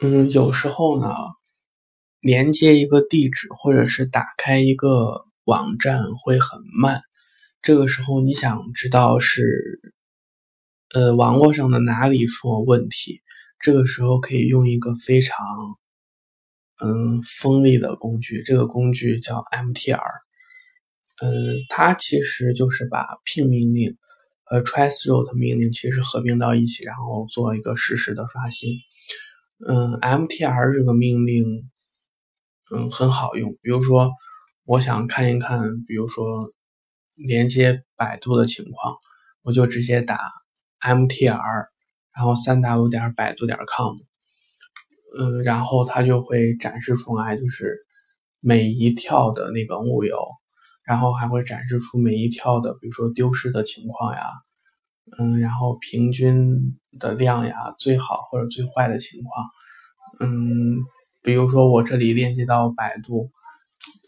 嗯，有时候呢，连接一个地址或者是打开一个网站会很慢。这个时候你想知道是呃网络上的哪里出了问题，这个时候可以用一个非常嗯锋利的工具，这个工具叫 MTR。嗯，它其实就是把 ping 命令和 traceroute 命令其实合并到一起，然后做一个实时的刷新。嗯，MTR 这个命令，嗯，很好用。比如说，我想看一看，比如说连接百度的情况，我就直接打 MTR，然后三 w 点百度点 com，嗯，然后它就会展示出来，就是每一跳的那个物流，然后还会展示出每一跳的，比如说丢失的情况呀。嗯，然后平均的量呀，最好或者最坏的情况，嗯，比如说我这里链接到百度，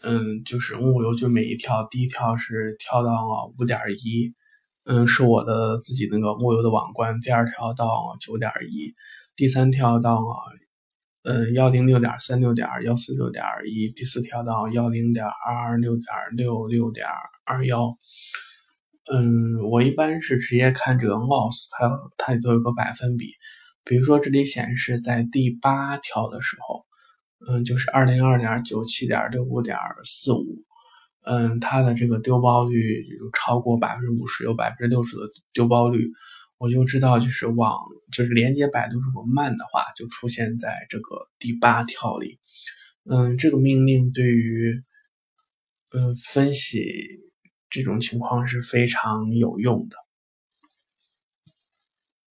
嗯，就是物流就每一跳，第一跳是跳到五点一，嗯，是我的自己那个物流的网关，第二条到九点一，第三跳到呃幺零六点三六点幺四六点一，第四条到幺零点二二六点六六点二幺。嗯，我一般是直接看这个 mouse，它它里头有个百分比，比如说这里显示在第八条的时候，嗯，就是二零二点九七点六五点四五，嗯，它的这个丢包率有超过百分之五十，有百分之六十的丢包率，我就知道就是网就是连接百度如果慢的话，就出现在这个第八条里，嗯，这个命令对于嗯分析。这种情况是非常有用的。